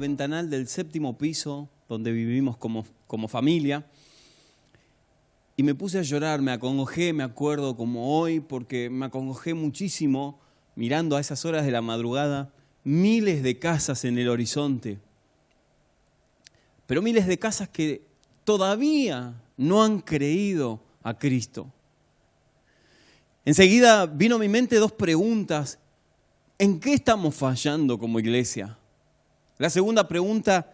ventanal del séptimo piso donde vivimos como, como familia y me puse a llorar, me acongojé, me acuerdo como hoy, porque me acongojé muchísimo mirando a esas horas de la madrugada miles de casas en el horizonte, pero miles de casas que todavía no han creído a Cristo. Enseguida vino a mi mente dos preguntas. ¿En qué estamos fallando como iglesia? La segunda pregunta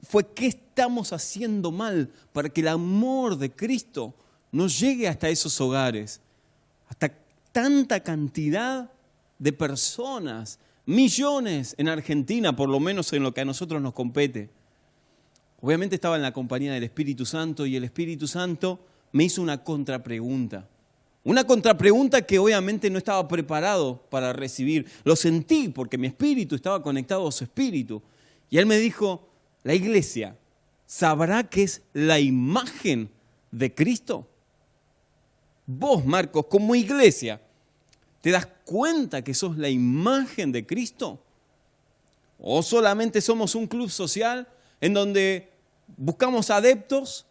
fue, ¿qué estamos haciendo mal para que el amor de Cristo nos llegue hasta esos hogares? Hasta tanta cantidad de personas, millones en Argentina, por lo menos en lo que a nosotros nos compete. Obviamente estaba en la compañía del Espíritu Santo y el Espíritu Santo me hizo una contrapregunta. Una contrapregunta que obviamente no estaba preparado para recibir. Lo sentí porque mi espíritu estaba conectado a su espíritu. Y él me dijo, la iglesia sabrá que es la imagen de Cristo. Vos, Marcos, como iglesia, ¿te das cuenta que sos la imagen de Cristo? ¿O solamente somos un club social en donde buscamos adeptos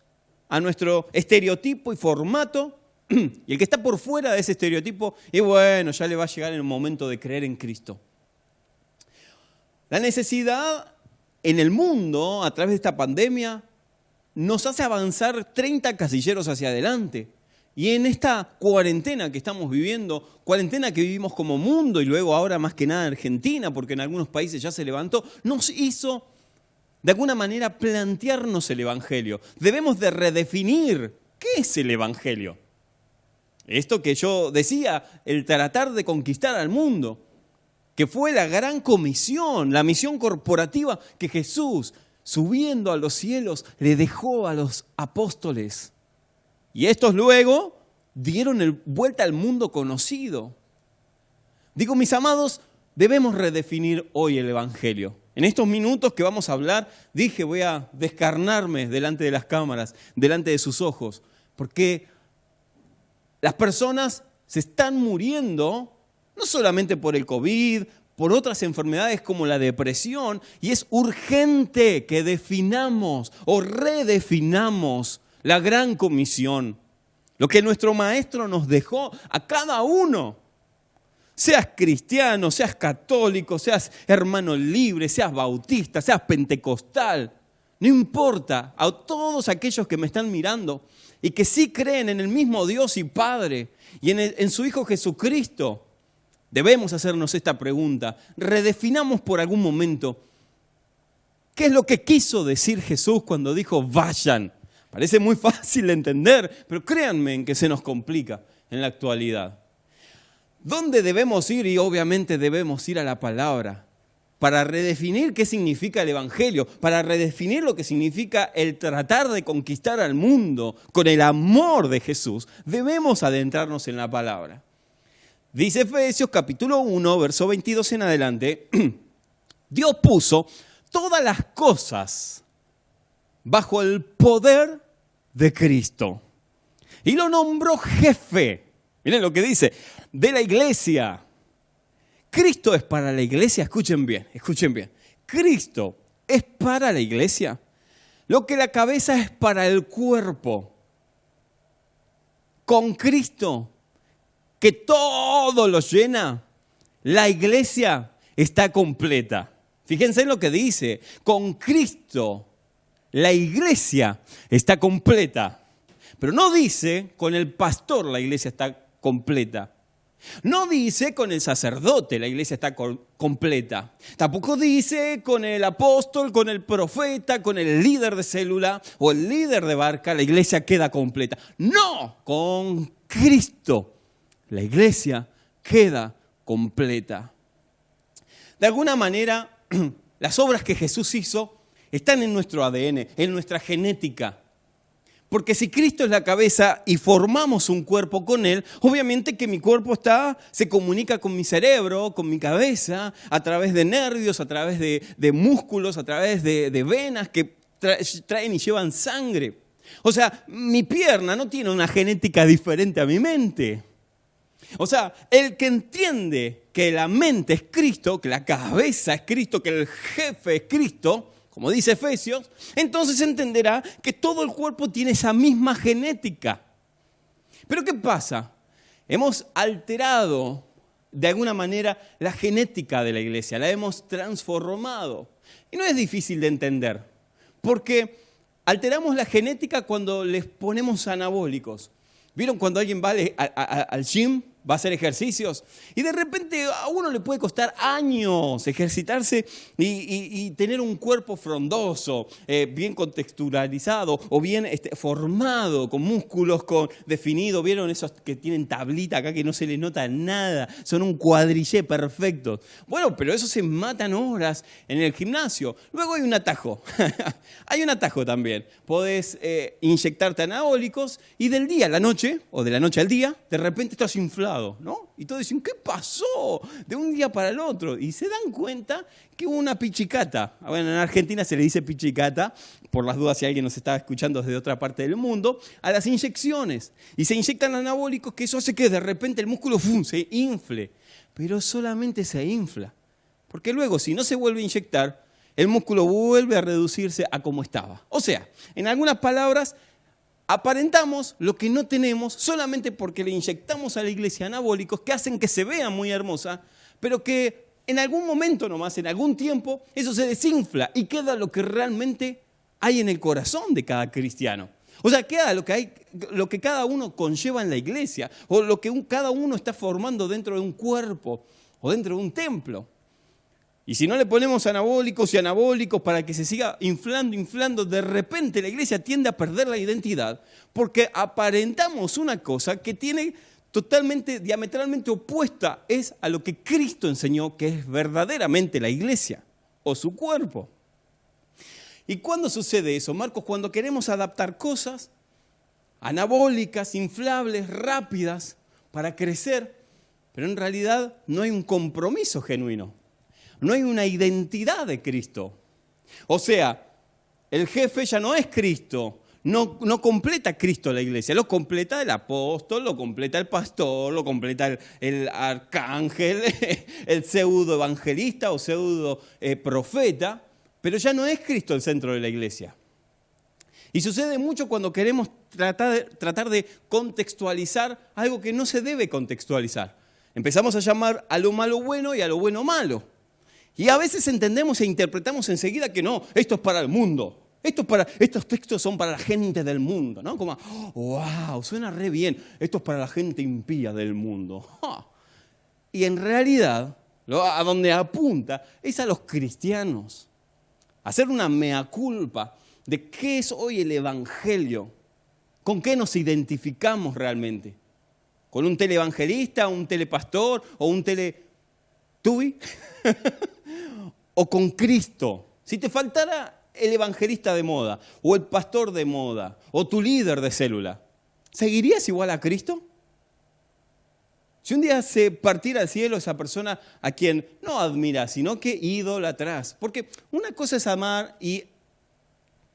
a nuestro estereotipo y formato y el que está por fuera de ese estereotipo, y bueno, ya le va a llegar el momento de creer en Cristo. La necesidad en el mundo, a través de esta pandemia, nos hace avanzar 30 casilleros hacia adelante. Y en esta cuarentena que estamos viviendo, cuarentena que vivimos como mundo y luego ahora más que nada Argentina, porque en algunos países ya se levantó, nos hizo de alguna manera plantearnos el Evangelio. Debemos de redefinir qué es el Evangelio. Esto que yo decía, el tratar de conquistar al mundo, que fue la gran comisión, la misión corporativa que Jesús, subiendo a los cielos, le dejó a los apóstoles. Y estos luego dieron vuelta al mundo conocido. Digo, mis amados, debemos redefinir hoy el Evangelio. En estos minutos que vamos a hablar, dije, voy a descarnarme delante de las cámaras, delante de sus ojos, porque las personas se están muriendo no solamente por el COVID, por otras enfermedades como la depresión, y es urgente que definamos o redefinamos la gran comisión, lo que nuestro maestro nos dejó a cada uno. Seas cristiano, seas católico, seas hermano libre, seas bautista, seas pentecostal, no importa, a todos aquellos que me están mirando, y que sí creen en el mismo Dios y Padre y en, su Hijo Jesucristo, debemos hacernos esta pregunta. Redefinamos por algún momento qué es lo que quiso decir Jesús cuando dijo vayan. Parece muy fácil de entender, pero créanme en que se nos complica en la actualidad. ¿Dónde debemos ir? Y obviamente debemos ir a la palabra para redefinir qué significa el Evangelio, para redefinir lo que significa el tratar de conquistar al mundo con el amor de Jesús, debemos adentrarnos en la palabra. Dice Efesios capítulo 1, verso 22 en adelante, Dios puso todas las cosas bajo el poder de Cristo y lo nombró jefe. Miren lo que dice, de la iglesia Cristo es para la iglesia, escuchen bien, escuchen bien. Cristo es para la iglesia. Lo que la cabeza es para el cuerpo. Con Cristo, que todo lo llena, la iglesia está completa. Fíjense en lo que dice. Con Cristo, la iglesia está completa. Pero no dice, con el pastor la iglesia está completa. No dice con el sacerdote la iglesia está completa. Tampoco dice con el apóstol, con el profeta, con el líder de célula o el líder de barca la iglesia queda completa. No, con Cristo la iglesia queda completa. De alguna manera, las obras que Jesús hizo están en nuestro ADN, en nuestra genética. Porque si Cristo es la cabeza y formamos un cuerpo con Él, obviamente que mi cuerpo está, se comunica con mi cerebro, con mi cabeza, a través de nervios, a través de, músculos, a través de, de venas que traen y llevan sangre. O sea, mi pierna no tiene una genética diferente a mi mente. O sea, el que entiende que la mente es Cristo, que la cabeza es Cristo, que el jefe es Cristo, como dice Efesios, entonces entenderá que todo el cuerpo tiene esa misma genética. Pero ¿qué pasa? Hemos alterado de alguna manera la genética de la iglesia, la hemos transformado. Y no es difícil de entender, porque alteramos la genética cuando les ponemos anabólicos. ¿Vieron cuando alguien va al gym? Va a hacer ejercicios. Y de repente a uno le puede costar años ejercitarse y, tener un cuerpo frondoso, eh, bien contextualizado o bien este, formado, con músculos con, definidos. ¿Vieron esos que tienen tablita acá que no se les nota nada? Son un cuadrillé perfecto. Bueno, pero eso se matan horas en el gimnasio. Luego hay un atajo. hay un atajo también. Podés eh, inyectarte anabólicos y del día a la noche, o de la noche al día, de repente estás inflado ¿no? Y todos dicen, ¿qué pasó? De un día para el otro. Y se dan cuenta que hubo una pichicata. Bueno, en Argentina se le dice pichicata, por las dudas si alguien nos está escuchando desde otra parte del mundo, a las inyecciones. Y se inyectan anabólicos, que eso hace que de repente el músculo se infle. Pero solamente se infla. Porque luego, si no se vuelve a inyectar, el músculo vuelve a reducirse a como estaba. O sea, en algunas palabras, aparentamos lo que no tenemos solamente porque le inyectamos a la iglesia anabólicos que hacen que se vea muy hermosa, pero que en algún momento nomás, en algún tiempo, eso se desinfla y queda lo que realmente hay en el corazón de cada cristiano. O sea, queda lo que, hay, lo que cada uno conlleva en la iglesia, o lo que cada uno está formando dentro de un cuerpo o dentro de un templo. Y si no le ponemos anabólicos y anabólicos para que se siga inflando, inflando, de repente la iglesia tiende a perder la identidad porque aparentamos una cosa que tiene totalmente, diametralmente opuesta es a lo que Cristo enseñó que es verdaderamente la iglesia o su cuerpo. ¿Y cuándo sucede eso, Marcos? Cuando queremos adaptar cosas anabólicas, inflables, rápidas para crecer, pero en realidad no hay un compromiso genuino no hay una identidad de Cristo. O sea, el jefe ya no es Cristo, no, no, completa Cristo la iglesia, lo completa el apóstol, lo completa el pastor, lo completa el, arcángel, el pseudo evangelista o pseudo eh, profeta, pero ya no es Cristo el centro de la iglesia. Y sucede mucho cuando queremos tratar, tratar de contextualizar algo que no se debe contextualizar. Empezamos a llamar a lo malo bueno y a lo bueno malo. Y a veces entendemos e interpretamos enseguida que no, esto es para el mundo. Estos textos son para la gente del mundo, ¿no? Como, wow, suena re bien. Esto es para la gente impía del mundo. Y en realidad, a donde apunta es a los cristianos. Hacer una mea culpa de qué es hoy el Evangelio. ¿Con qué nos identificamos realmente? ¿Con un televangelista, un telepastor o un tele... ¿Tubi? o con Cristo. Si te faltara el evangelista de moda, o el pastor de moda, o tu líder de célula, ¿seguirías igual a Cristo? Si un día se partiera al cielo esa persona a quien no admiras, sino que idolatras. Porque una cosa es amar y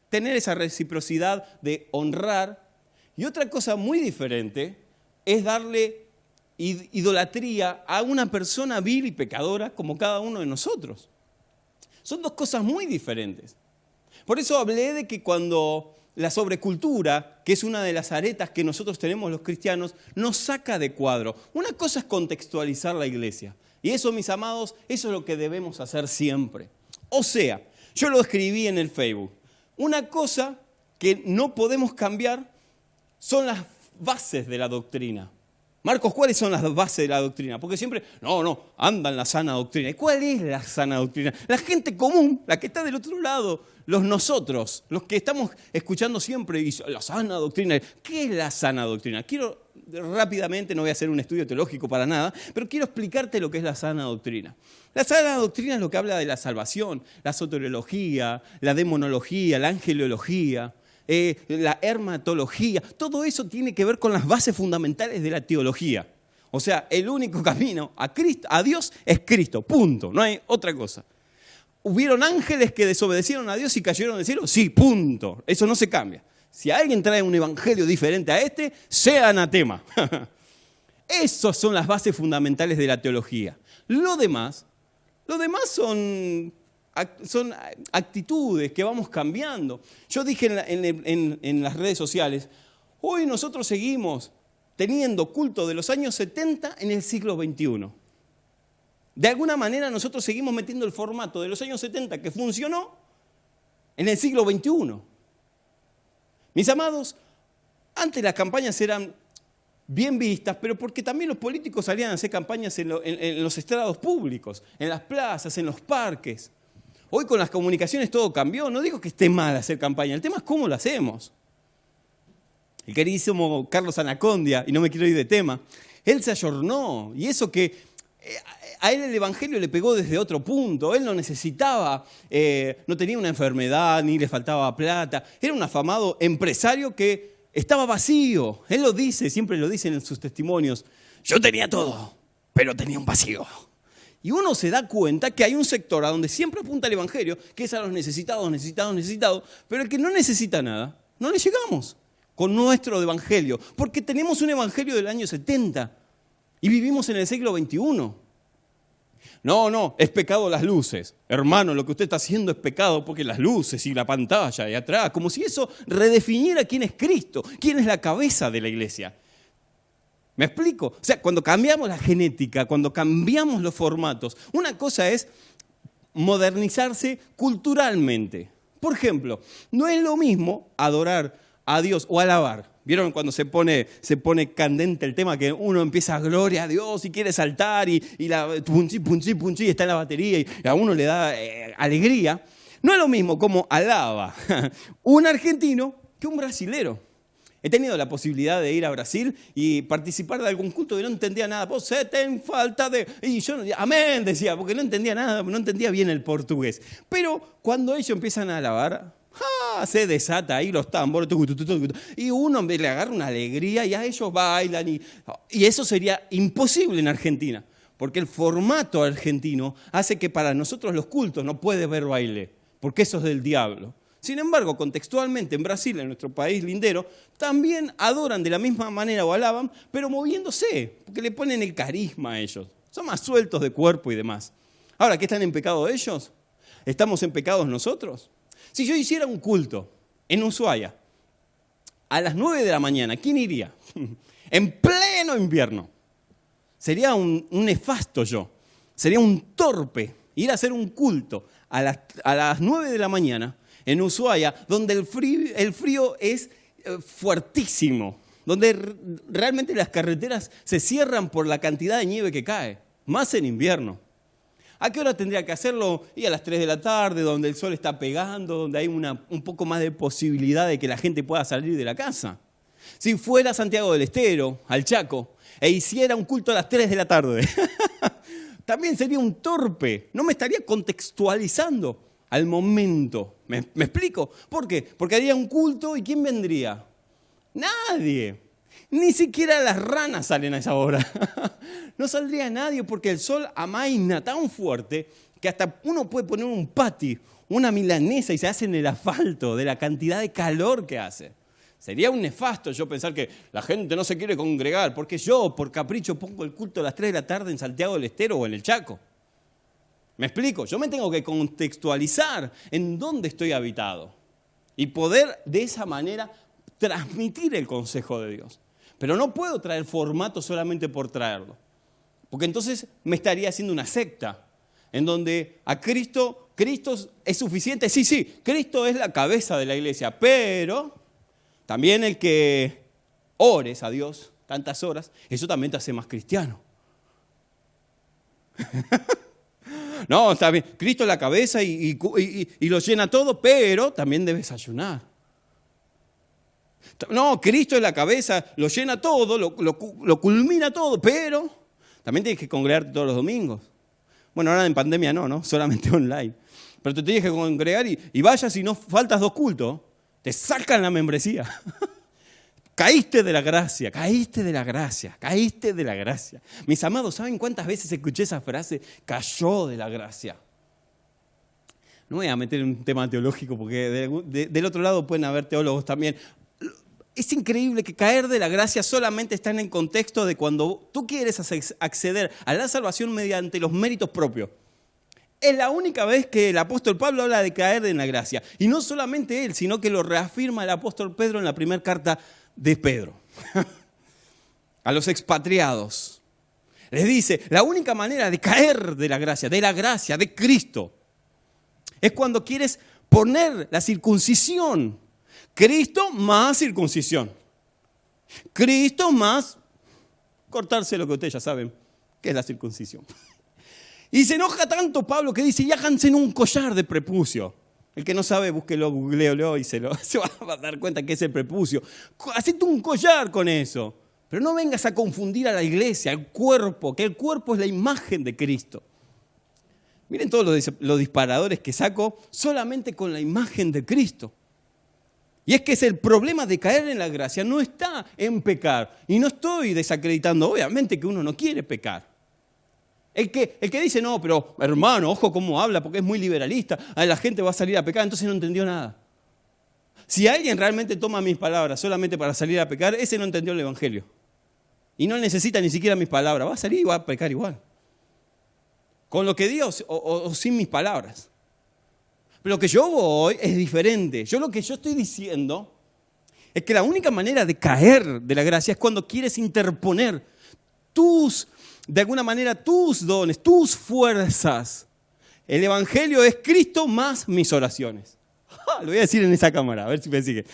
tener esa reciprocidad de honrar, y otra cosa muy diferente es darle idolatría a una persona vil y pecadora como cada uno de nosotros. Son dos cosas muy diferentes. Por eso hablé de que cuando la sobrecultura, que es una de las aretas que nosotros tenemos los cristianos, nos saca de cuadro. Una cosa es contextualizar la iglesia. Y eso, mis amados, eso es lo que debemos hacer siempre. O sea, yo lo escribí en el Facebook. Una cosa que no podemos cambiar son las bases de la doctrina. Marcos, ¿cuáles son las bases de la doctrina? Porque siempre, no, no, anda en la sana doctrina. ¿Y cuál es la sana doctrina? La gente común, la que está del otro lado, los nosotros, los que estamos escuchando siempre, y la sana doctrina. ¿Qué es la sana doctrina? Quiero rápidamente, no voy a hacer un estudio teológico para nada, pero quiero explicarte lo que es la sana doctrina. La sana doctrina es lo que habla de la salvación, la soteriología, la demonología, la angelología eh, la hermatología, todo eso tiene que ver con las bases fundamentales de la teología. O sea, el único camino a, Cristo, a Dios es Cristo, punto, no hay otra cosa. ¿Hubieron ángeles que desobedecieron a Dios y cayeron del cielo? Sí, punto, eso no se cambia. Si alguien trae un evangelio diferente a este, sea anatema. Esas son las bases fundamentales de la teología. Lo demás, lo demás son, son actitudes que vamos cambiando. Yo dije en, las redes sociales, hoy nosotros seguimos teniendo culto de los años 70 en el siglo XXI. De alguna manera nosotros seguimos metiendo el formato de los años 70 que funcionó en el siglo XXI. Mis amados, antes las campañas eran bien vistas, pero porque también los políticos salían a hacer campañas en, los estrados públicos, en las plazas, en los parques. Hoy con las comunicaciones todo cambió. No digo que esté mal hacer campaña, el tema es cómo lo hacemos. El queridísimo Carlos Anacondia, y no me quiero ir de tema, él se ayornó. Y eso que eh, a él el Evangelio le pegó desde otro punto. Él no necesitaba, eh, no tenía una enfermedad, ni le faltaba plata. Era un afamado empresario que estaba vacío. Él lo dice, siempre lo dice en sus testimonios. Yo tenía todo, pero tenía un vacío. Y uno se da cuenta que hay un sector a donde siempre apunta el Evangelio, que es a los necesitados, necesitados, necesitados, pero el que no necesita nada, no le llegamos con nuestro Evangelio, porque tenemos un Evangelio del año 70 y vivimos en el siglo XXI. No, no, es pecado las luces. Hermano, lo que usted está haciendo es pecado porque las luces y la pantalla y atrás, como si eso redefiniera quién es Cristo, quién es la cabeza de la iglesia. ¿Me explico? O sea, cuando cambiamos la genética, cuando cambiamos los formatos, una cosa es modernizarse culturalmente. Por ejemplo, no es lo mismo adorar a Dios o alabar ¿Vieron cuando se pone, se pone candente el tema que uno empieza a gloria a Dios y quiere saltar y, la punchi, punchi, punchi, está en la batería y a uno le da eh, alegría? No es lo mismo como alaba un argentino que un brasilero. He tenido la posibilidad de ir a Brasil y participar de algún culto que no entendía nada. Vos se ten falta de. Y yo, amén, decía, porque no entendía nada, no entendía bien el portugués. Pero cuando ellos empiezan a alabar, se desata ahí los tambores, y uno le agarra una alegría y a ellos bailan. Y, y eso sería imposible en Argentina, porque el formato argentino hace que para nosotros los cultos no puede ver baile, porque eso es del diablo. Sin embargo, contextualmente en Brasil, en nuestro país lindero, también adoran de la misma manera o alaban, pero moviéndose, porque le ponen el carisma a ellos. Son más sueltos de cuerpo y demás. Ahora, ¿qué están en pecado ellos? ¿Estamos en pecados nosotros? Si yo hiciera un culto en Ushuaia a las 9 de la mañana, ¿quién iría? en pleno invierno. Sería un, nefasto yo. Sería un torpe ir a hacer un culto a las, a las 9 de la mañana en Ushuaia, donde el frío, es eh, fuertísimo, donde realmente las carreteras se cierran por la cantidad de nieve que cae, más en invierno. ¿A qué hora tendría que hacerlo? Y a las 3 de la tarde, donde el sol está pegando, donde hay un poco más de posibilidad de que la gente pueda salir de la casa. Si fuera a Santiago del Estero, al Chaco, e hiciera un culto a las 3 de la tarde, también sería un torpe. No me estaría contextualizando al momento. ¿Me, ¿Me, explico? ¿Por qué? Porque haría un culto y ¿quién vendría? Nadie. Ni siquiera las ranas salen a esa hora. no saldría nadie porque el sol amaina tan fuerte que hasta uno puede poner un pati, una milanesa y se hace en el asfalto de la cantidad de calor que hace. Sería un nefasto yo pensar que la gente no se quiere congregar porque yo, por capricho, pongo el culto a las 3 de la tarde en Santiago del Estero o en el Chaco. ¿Me explico? Yo me tengo que contextualizar en dónde estoy habitado y poder de esa manera transmitir el consejo de Dios. Pero no puedo traer formato solamente por traerlo. Porque entonces me estaría haciendo una secta en donde a Cristo, Cristo es suficiente. Sí, sí, Cristo es la cabeza de la iglesia, pero también el que ores a Dios tantas horas, eso también te hace más cristiano. no, está bien, Cristo es la cabeza y, y lo llena todo, pero también debes ayunar. No, Cristo es la cabeza, lo llena todo, lo, culmina todo, pero también tienes que congregarte todos los domingos. Bueno, ahora en pandemia no, ¿no? Solamente online. Pero te tienes que congregar y, y vayas y no faltas dos cultos, te sacan la membresía. Caíste de la gracia, caíste de la gracia, caíste de la gracia. Mis amados, ¿saben cuántas veces escuché esa frase? Cayó de la gracia. No voy a meter un tema teológico porque del otro lado pueden haber teólogos también es increíble que caer de la gracia solamente está en el contexto de cuando tú quieres acceder a la salvación mediante los méritos propios. Es la única vez que el apóstol Pablo habla de caer en la gracia. Y no solamente él, sino que lo reafirma el apóstol Pedro en la primera carta de Pedro. a los expatriados. Les dice, la única manera de caer de la gracia, de la gracia, de Cristo, es cuando quieres poner la circuncisión Cristo más circuncisión. Cristo más cortarse lo que ustedes ya saben, que es la circuncisión. Y se enoja tanto Pablo que dice, y háganse en un collar de prepucio. El que no sabe, búsquelo, googleelo y se, lo, se va a dar cuenta que es el prepucio. Hacete un collar con eso. Pero no vengas a confundir a la iglesia, al cuerpo, que el cuerpo es la imagen de Cristo. Miren todos los, los disparadores que saco solamente con la imagen de Cristo. Y es que es el problema de caer en la gracia, no está en pecar. Y no estoy desacreditando, obviamente, que uno no quiere pecar. El que, el que dice, no, pero hermano, ojo cómo habla, porque es muy liberalista, la gente va a salir a pecar, entonces no entendió nada. Si alguien realmente toma mis palabras solamente para salir a pecar, ese no entendió el Evangelio. Y no necesita ni siquiera mis palabras, va a salir y va a pecar igual. Con lo que diga o sin mis palabras. Lo que yo voy es diferente. Yo lo que yo estoy diciendo es que la única manera de caer de la gracia es cuando quieres interponer tus, de alguna manera, tus dones, tus fuerzas. El Evangelio es Cristo más mis oraciones. Lo voy a decir en esa cámara, a ver si me sigue.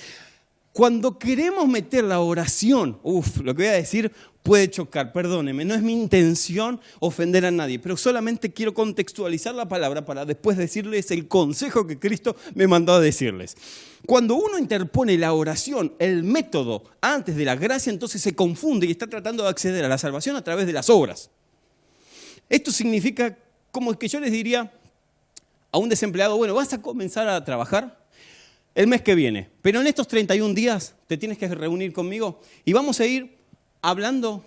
Cuando queremos meter la oración, uff, lo que voy a decir puede chocar, perdóneme, no es mi intención ofender a nadie, pero solamente quiero contextualizar la palabra para después decirles el consejo que Cristo me mandó a decirles. Cuando uno interpone la oración, el método, antes de la gracia, entonces se confunde y está tratando de acceder a la salvación a través de las obras. Esto significa como que yo les diría a un desempleado, bueno, vas a comenzar a trabajar, el mes que viene. Pero en estos 31 días te tienes que reunir conmigo y vamos a ir hablando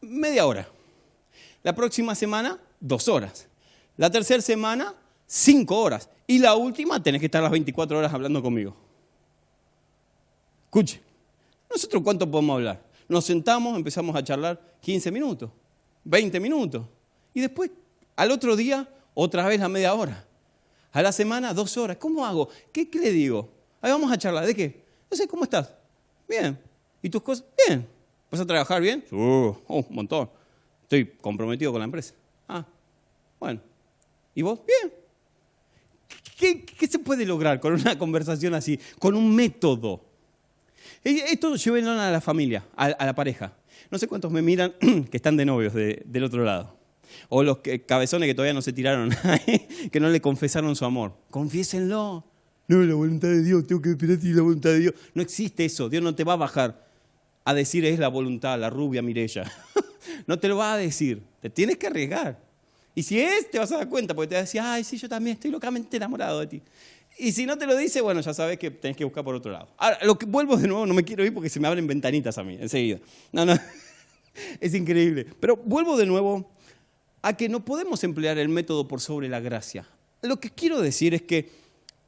media hora. La próxima semana, dos horas. La tercera semana, cinco horas. Y la última, tenés que estar las 24 horas hablando conmigo. Escuche, ¿nosotros cuánto podemos hablar? Nos sentamos, empezamos a charlar 15 minutos, 20 minutos. Y después, al otro día, otra vez la media hora. A la semana, dos horas. ¿Cómo hago? ¿Qué, qué le digo? Ahí vamos a charlar. ¿De qué? No sé, ¿cómo estás? Bien. ¿Y tus cosas? Bien. ¿Vas a trabajar bien? Uh, un montón. Estoy comprometido con la empresa. Ah, bueno. ¿Y vos? Bien. ¿Qué, se puede lograr con una conversación así? Con un método. Esto llévenlo a la familia, a, la pareja. No sé cuántos me miran que están de novios del otro lado. O los cabezones que todavía no se tiraron, que no le confesaron su amor. Confiésenlo. No, la voluntad de Dios, tengo que esperar si la voluntad de Dios. No existe eso, Dios no te va a bajar a decir es la voluntad, la rubia Mirella. no te lo va a decir, te tienes que arriesgar. Y si es, te vas a dar cuenta, porque te va a decir, ay, sí, yo también estoy locamente enamorado de ti. Y si no te lo dice, bueno, ya sabes que tenés que buscar por otro lado. Ahora, lo que vuelvo de nuevo, no me quiero ir porque se me abren ventanitas a mí, enseguida. No, no, es increíble. Pero vuelvo de nuevo a que no podemos emplear el método por sobre la gracia. Lo que quiero decir es que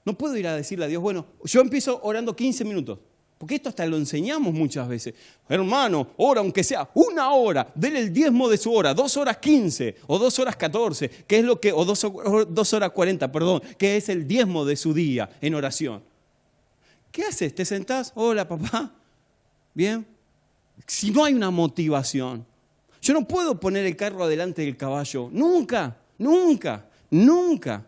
no puedo ir a decirle a Dios, bueno, yo empiezo orando 15 minutos. Porque esto hasta lo enseñamos muchas veces. Hermano, ora aunque sea una hora, dele el diezmo de su hora, dos horas quince o dos horas catorce, que es lo que, o dos, horas cuarenta, perdón, que es el diezmo de su día en oración. ¿Qué haces? ¿Te sentás? Hola, papá. Bien. Si no hay una motivación, yo no puedo poner el carro adelante del caballo. Nunca, nunca, nunca.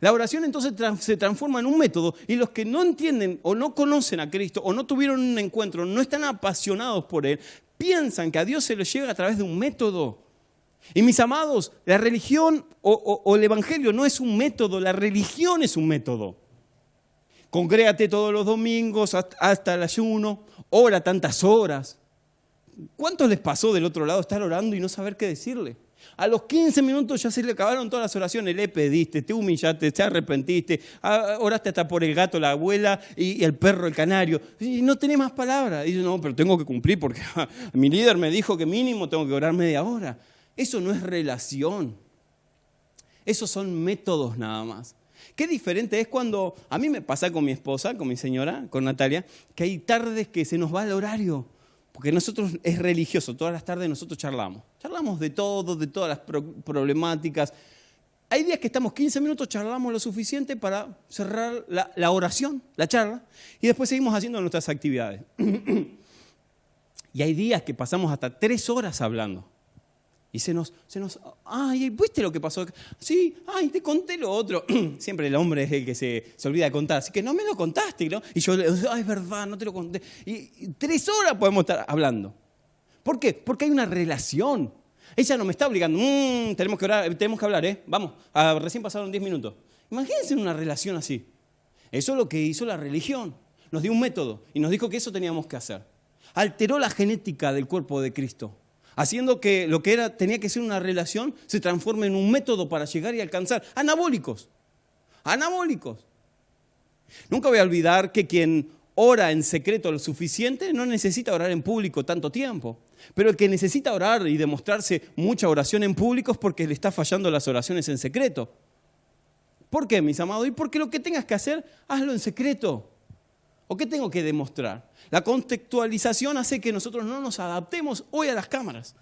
La oración entonces se transforma en un método y los que no entienden o no conocen a Cristo o no tuvieron un encuentro, no están apasionados por Él, piensan que a Dios se le llega a través de un método. Y mis amados, la religión o, el Evangelio no es un método, la religión es un método. Congrégate todos los domingos hasta el ayuno, ora tantas horas. ¿Cuántos les pasó del otro lado estar orando y no saber qué decirle? A los 15 minutos ya se le acabaron todas las oraciones. Le pediste, te humillaste, te arrepentiste, oraste hasta por el gato, la abuela y el perro, el canario. Y no tenés más palabras. Y dice, no, pero tengo que cumplir porque mi líder me dijo que mínimo tengo que orar media hora. Eso no es relación. Esos son métodos nada más. Qué diferente es cuando a mí me pasa con mi esposa, con mi señora, con Natalia, que hay tardes que se nos va el horario. Porque nosotros es religioso, todas las tardes nosotros charlamos. Charlamos de todo, de todas las problemáticas. Hay días que estamos 15 minutos, charlamos lo suficiente para cerrar la, oración, la charla, y después seguimos haciendo nuestras actividades. y hay días que pasamos hasta tres horas hablando. Y se nos, se nos, ay, ¿viste lo que pasó? Sí, ay, te conté lo otro. Siempre el hombre es el que se, olvida de contar, así que no me lo contaste, ¿no? Y yo, ay, es verdad, no te lo conté. Y, tres horas podemos estar hablando. ¿Por qué? Porque hay una relación. Ella no me está obligando, mm, tenemos, que orar, tenemos que hablar, ¿eh? Vamos, recién pasaron diez minutos. Imagínense una relación así. Eso es lo que hizo la religión. Nos dio un método y nos dijo que eso teníamos que hacer. Alteró la genética del cuerpo de Cristo haciendo que lo que era, tenía que ser una relación se transforme en un método para llegar y alcanzar. Anabólicos, anabólicos. Nunca voy a olvidar que quien ora en secreto lo suficiente no necesita orar en público tanto tiempo. Pero el que necesita orar y demostrarse mucha oración en público es porque le está fallando las oraciones en secreto. ¿Por qué, mis amados? Y porque lo que tengas que hacer, hazlo en secreto. ¿O qué tengo que demostrar? La contextualización hace que nosotros no nos adaptemos hoy a las cámaras.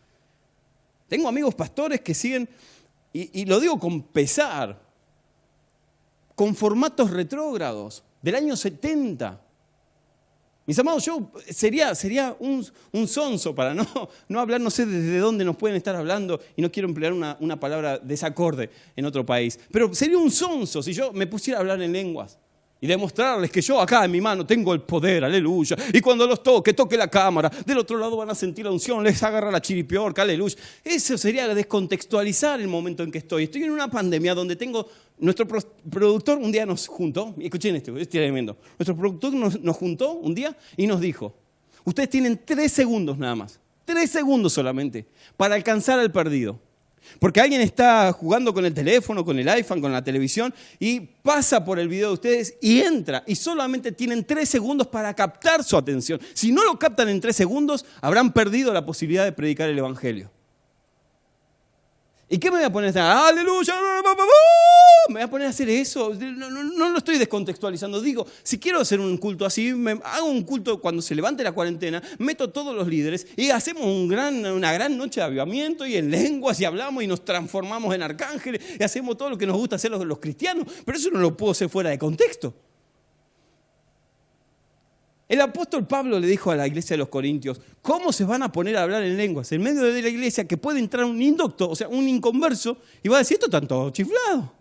Tengo amigos pastores que siguen, y, lo digo con pesar, con formatos retrógrados del año 70. Mis amados, yo sería, sería un, un para no, no hablar, no sé desde dónde nos pueden estar hablando, y no quiero emplear una, una palabra desacorde en otro país, pero sería un sonso si yo me pusiera a hablar en lenguas y demostrarles que yo acá en mi mano tengo el poder, aleluya. Y cuando los toque, toque la cámara, del otro lado van a sentir la unción, les agarra la chiripiorca, aleluya. Eso sería descontextualizar el momento en que estoy. Estoy en una pandemia donde tengo, nuestro productor un día nos juntó, escuchen esto, es tremendo. Nuestro productor nos, nos juntó un día y nos dijo, ustedes tienen tres segundos nada más, tres segundos solamente, para alcanzar al perdido. Porque alguien está jugando con el teléfono, con el iPhone, con la televisión y pasa por el video de ustedes y entra y solamente tienen tres segundos para captar su atención. Si no lo captan en tres segundos, habrán perdido la posibilidad de predicar el Evangelio. ¿Y qué me voy a poner a hacer? ¡Aleluya! Me voy a poner a hacer eso. No, lo estoy descontextualizando. Digo, si quiero hacer un culto así, me hago un culto cuando se levante la cuarentena, meto todos los líderes y hacemos una gran noche de avivamiento y en lenguas y hablamos y nos transformamos en arcángeles y hacemos todo lo que nos gusta hacer los, los cristianos. Pero eso no lo puedo hacer fuera de contexto. El apóstol Pablo le dijo a la iglesia de los Corintios, ¿cómo se van a poner a hablar en lenguas en medio de la iglesia que puede entrar un indocto, o sea, un inconverso, y va a decir, esto tanto chiflado?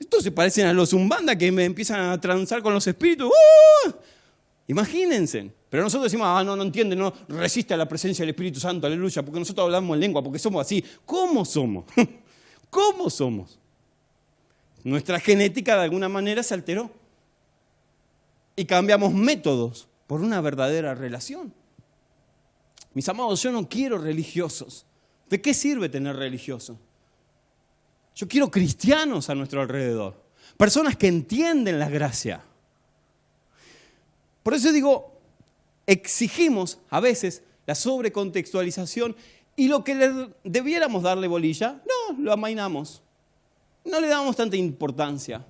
Estos se parecen a los zumbanda que me empiezan a transar con los espíritus. ¡Uh! Imagínense. Pero nosotros decimos, ah, no, no entiende, no resiste a la presencia del Espíritu Santo, aleluya, porque nosotros hablamos en lengua, porque somos así. ¿Cómo somos? ¿Cómo somos? Nuestra genética de alguna manera se alteró y cambiamos métodos por una verdadera relación. Mis amados, yo no quiero religiosos. ¿De qué sirve tener religiosos? Yo quiero cristianos a nuestro alrededor, personas que entienden la gracia. Por eso digo, exigimos a veces la sobrecontextualización y lo que le debiéramos darle bolilla, no, lo amainamos. No le damos tanta importancia.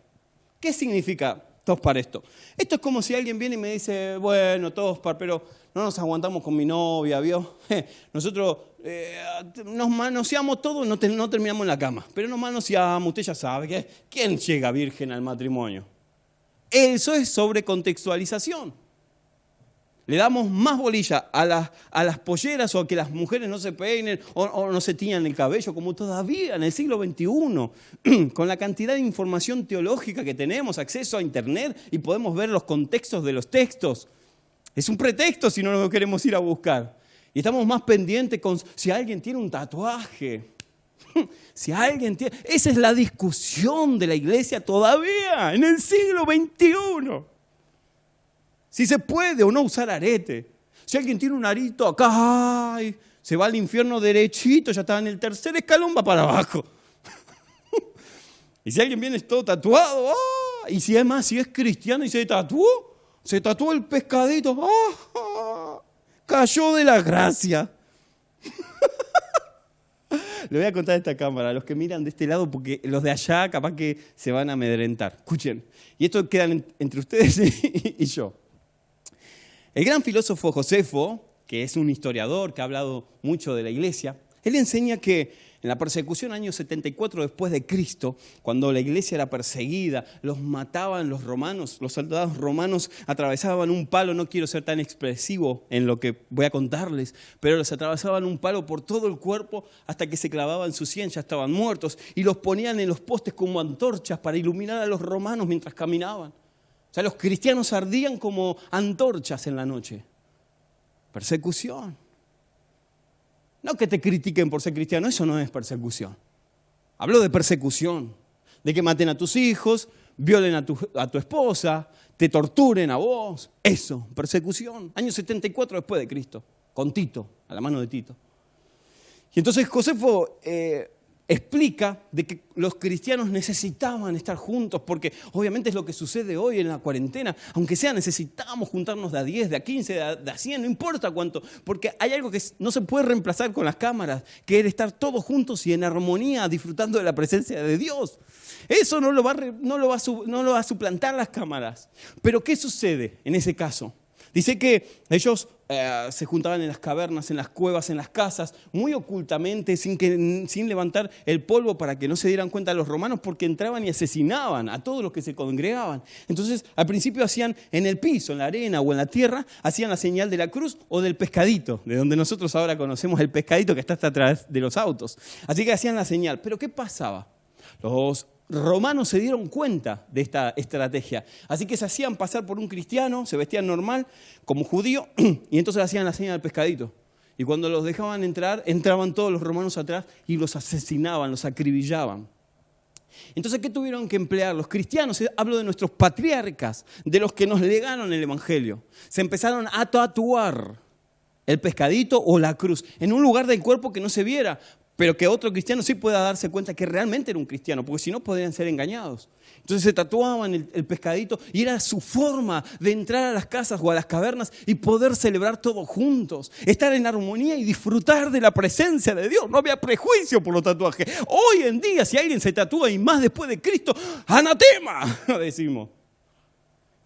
¿Qué significa? Todos para esto. Esto es como si alguien viene y me dice, bueno, todos para, pero no nos aguantamos con mi novia, ¿vio? Nosotros eh, nos manoseamos todo, no, no terminamos en la cama, pero nos manoseamos, usted ya sabe, que ¿quién llega virgen al matrimonio? Eso es sobrecontextualización. Le damos más bolilla a las, a las polleras o a que las mujeres no se peinen o, no se tiñan el cabello, como todavía en el siglo XXI, con la cantidad de información teológica que tenemos, acceso a Internet y podemos ver los contextos de los textos. Es un pretexto si no lo queremos ir a buscar. Y estamos más pendientes con si alguien tiene un tatuaje. Si alguien tiene... Esa es la discusión de la iglesia todavía, en el siglo XXI. Si se puede o no usar arete. Si alguien tiene un arito acá, se va al infierno derechito, ya está en el tercer escalón, va para abajo. y si alguien viene todo tatuado, ¡ah! y si es más, si es cristiano y se tatuó, se tatuó el pescadito, ¡ah! cayó de la gracia. Le voy a contar a esta cámara, los que miran de este lado, porque los de allá capaz que se van a amedrentar. Escuchen. Y esto queda entre ustedes y yo. El gran filósofo Josefo, que es un historiador que ha hablado mucho de la iglesia, él enseña que en la persecución año 74 después de Cristo, cuando la iglesia era perseguida, los mataban los romanos, los soldados romanos atravesaban un palo, no quiero ser tan expresivo en lo que voy a contarles, pero los atravesaban un palo por todo el cuerpo hasta que se clavaban su sien, ya estaban muertos, y los ponían en los postes como antorchas para iluminar a los romanos mientras caminaban. O sea, los cristianos ardían como antorchas en la noche. Persecución. No que te critiquen por ser cristiano, eso no es persecución. Hablo de persecución, de que maten a tus hijos, violen a tu, esposa, te torturen a vos. Eso, persecución. Año 74 después de Cristo, con Tito, a la mano de Tito. Y entonces Josefo eh, explica de que los cristianos necesitaban estar juntos, porque obviamente es lo que sucede hoy en la cuarentena, aunque sea necesitamos juntarnos de a 10, de a 15, de a, 100, no importa cuánto, porque hay algo que no se puede reemplazar con las cámaras, que es estar todos juntos y en armonía disfrutando de la presencia de Dios. Eso no lo va, no lo va, no lo va a suplantar las cámaras. Pero ¿qué sucede en ese caso? Dice que ellos eh, se juntaban en las cavernas, en las cuevas, en las casas, muy ocultamente, sin, que, sin levantar el polvo para que no se dieran cuenta los romanos, porque entraban y asesinaban a todos los que se congregaban. Entonces, al principio hacían en el piso, en la arena o en la tierra, hacían la señal de la cruz o del pescadito, de donde nosotros ahora conocemos el pescadito que está hasta atrás de los autos. Así que hacían la señal. Pero ¿qué pasaba? Los romanos se dieron cuenta de esta estrategia. Así que se hacían pasar por un cristiano, se vestían normal, como judío, y entonces hacían la señal del pescadito. Y cuando los dejaban entrar, entraban todos los romanos atrás y los asesinaban, los acribillaban. Entonces, ¿qué tuvieron que emplear? Los cristianos, eh, hablo de nuestros patriarcas, de los que nos legaron el Evangelio. Se empezaron a tatuar el pescadito o la cruz en un lugar del cuerpo que no se viera, pero que otro cristiano sí pueda darse cuenta que realmente era un cristiano, porque si no podrían ser engañados. Entonces se tatuaban el, pescadito y era su forma de entrar a las casas o a las cavernas y poder celebrar todos juntos, estar en armonía y disfrutar de la presencia de Dios. No había prejuicio por los tatuajes. Hoy en día, si alguien se tatúa y más después de Cristo, anatema, decimos.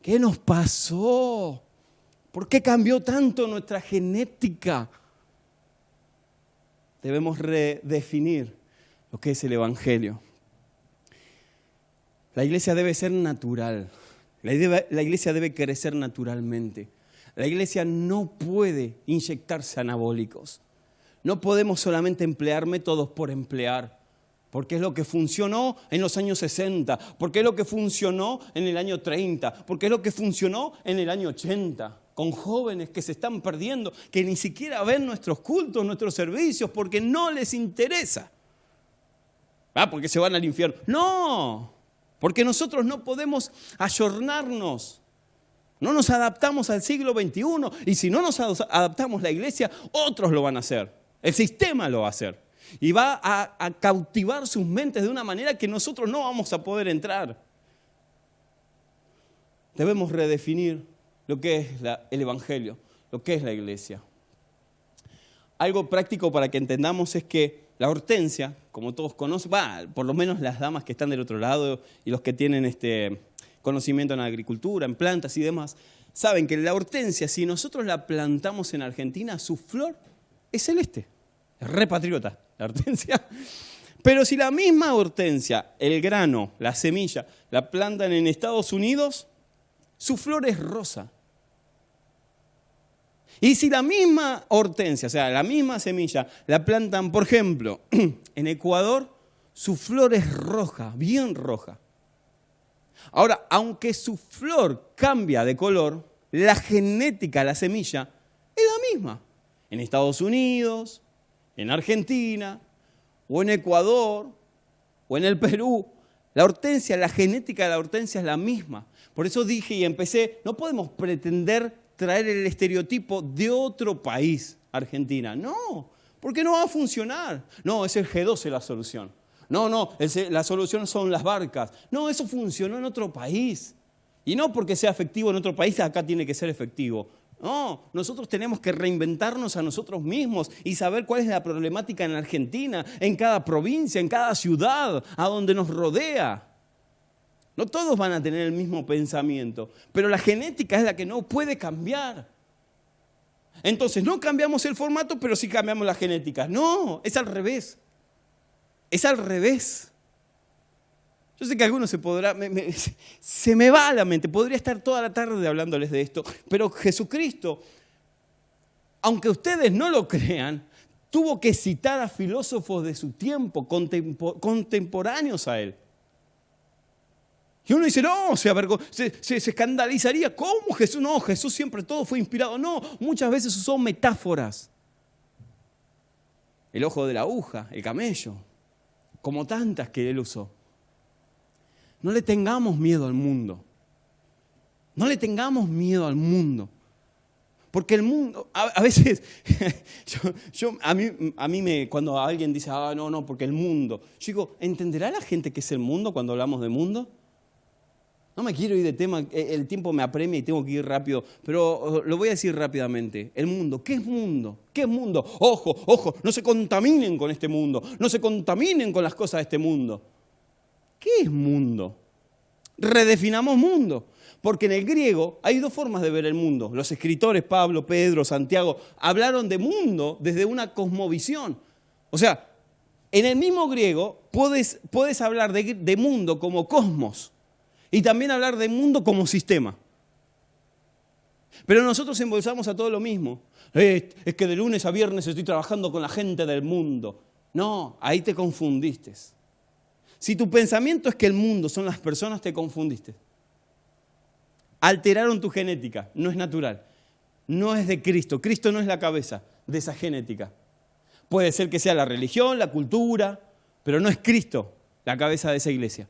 ¿Qué nos pasó? ¿Por qué cambió tanto nuestra genética? Debemos redefinir lo que es el Evangelio. La iglesia debe ser natural. La iglesia debe crecer naturalmente. La iglesia no puede inyectarse anabólicos. No podemos solamente emplear métodos por emplear, porque es lo que funcionó en los años 60, porque es lo que funcionó en el año 30, porque es lo que funcionó en el año 80 con jóvenes que se están perdiendo, que ni siquiera ven nuestros cultos, nuestros servicios, porque no les interesa. Ah, porque se van al infierno. No, porque nosotros no podemos ayornarnos. No nos adaptamos al siglo XXI y si no nos adaptamos la iglesia, otros lo van a hacer. El sistema lo va a hacer. Y va a, a cautivar sus mentes de una manera que nosotros no vamos a poder entrar. Debemos redefinir lo que es el Evangelio, lo que es la iglesia. Algo práctico para que entendamos es que la hortensia, como todos conocen, por lo menos las damas que están del otro lado y los que tienen este conocimiento en agricultura, en plantas y demás, saben que la hortensia, si nosotros la plantamos en Argentina, su flor es celeste. Es repatriota la hortensia. Pero si la misma hortensia, el grano, la semilla, la plantan en Estados Unidos, su flor es rosa. Y si la misma hortensia, o sea, la misma semilla, la plantan, por ejemplo, en Ecuador, su flor es roja, bien roja. Ahora, aunque su flor cambia de color, la genética de la semilla es la misma. En Estados Unidos, en Argentina, o en Ecuador, o en el Perú, la hortensia, la genética de la hortensia es la misma. Por eso dije y empecé, no podemos pretender traer el estereotipo de otro país, Argentina. No, porque no va a funcionar. No, es el G12 la solución. No, no, la solución son las barcas. No, eso funcionó en otro país. Y no porque sea efectivo en otro país, acá tiene que ser efectivo. No, nosotros tenemos que reinventarnos a nosotros mismos y saber cuál es la problemática en Argentina, en cada provincia, en cada ciudad, a donde nos rodea. No todos van a tener el mismo pensamiento, pero la genética es la que no puede cambiar. Entonces, no cambiamos el formato, pero sí cambiamos la genética. No, es al revés. Es al revés. Yo sé que algunos se podrá, se me va a la mente, podría estar toda la tarde hablándoles de esto, pero Jesucristo, aunque ustedes no lo crean, tuvo que citar a filósofos de su tiempo, contemporáneos a él. Y uno dice, no, se, se, escandalizaría. ¿Cómo Jesús? No, Jesús siempre todo fue inspirado. No, muchas veces usó metáforas. El ojo de la aguja, el camello, como tantas que él usó. No le tengamos miedo al mundo. No le tengamos miedo al mundo. Porque el mundo, a, veces, yo, a, mí, a mí me, cuando alguien dice, ah, no, no, porque el mundo, yo digo, ¿entenderá la gente qué es el mundo cuando hablamos de mundo? No me quiero ir de tema, eh, el tiempo me apremia y tengo que ir rápido, pero lo voy a decir rápidamente. El mundo, ¿qué es mundo? ¿Qué es mundo? Ojo, ojo, no se contaminen con este mundo, no se contaminen con las cosas de este mundo. ¿Qué es mundo? Redefinamos mundo. Porque en el griego hay dos formas de ver el mundo. Los escritores, Pablo, Pedro, Santiago, hablaron de mundo desde una cosmovisión. O sea, en el mismo griego puedes, puedes hablar de, de mundo como cosmos y también hablar de mundo como sistema. Pero nosotros embolsamos a todo lo mismo. es que de lunes a viernes estoy trabajando con la gente del mundo. No, ahí te confundiste. Si tu pensamiento es que el mundo son las personas, te confundiste. Alteraron tu genética, no es natural. No es de Cristo. Cristo no es la cabeza de esa genética. Puede ser que sea la religión, la cultura, pero no es Cristo la cabeza de esa iglesia.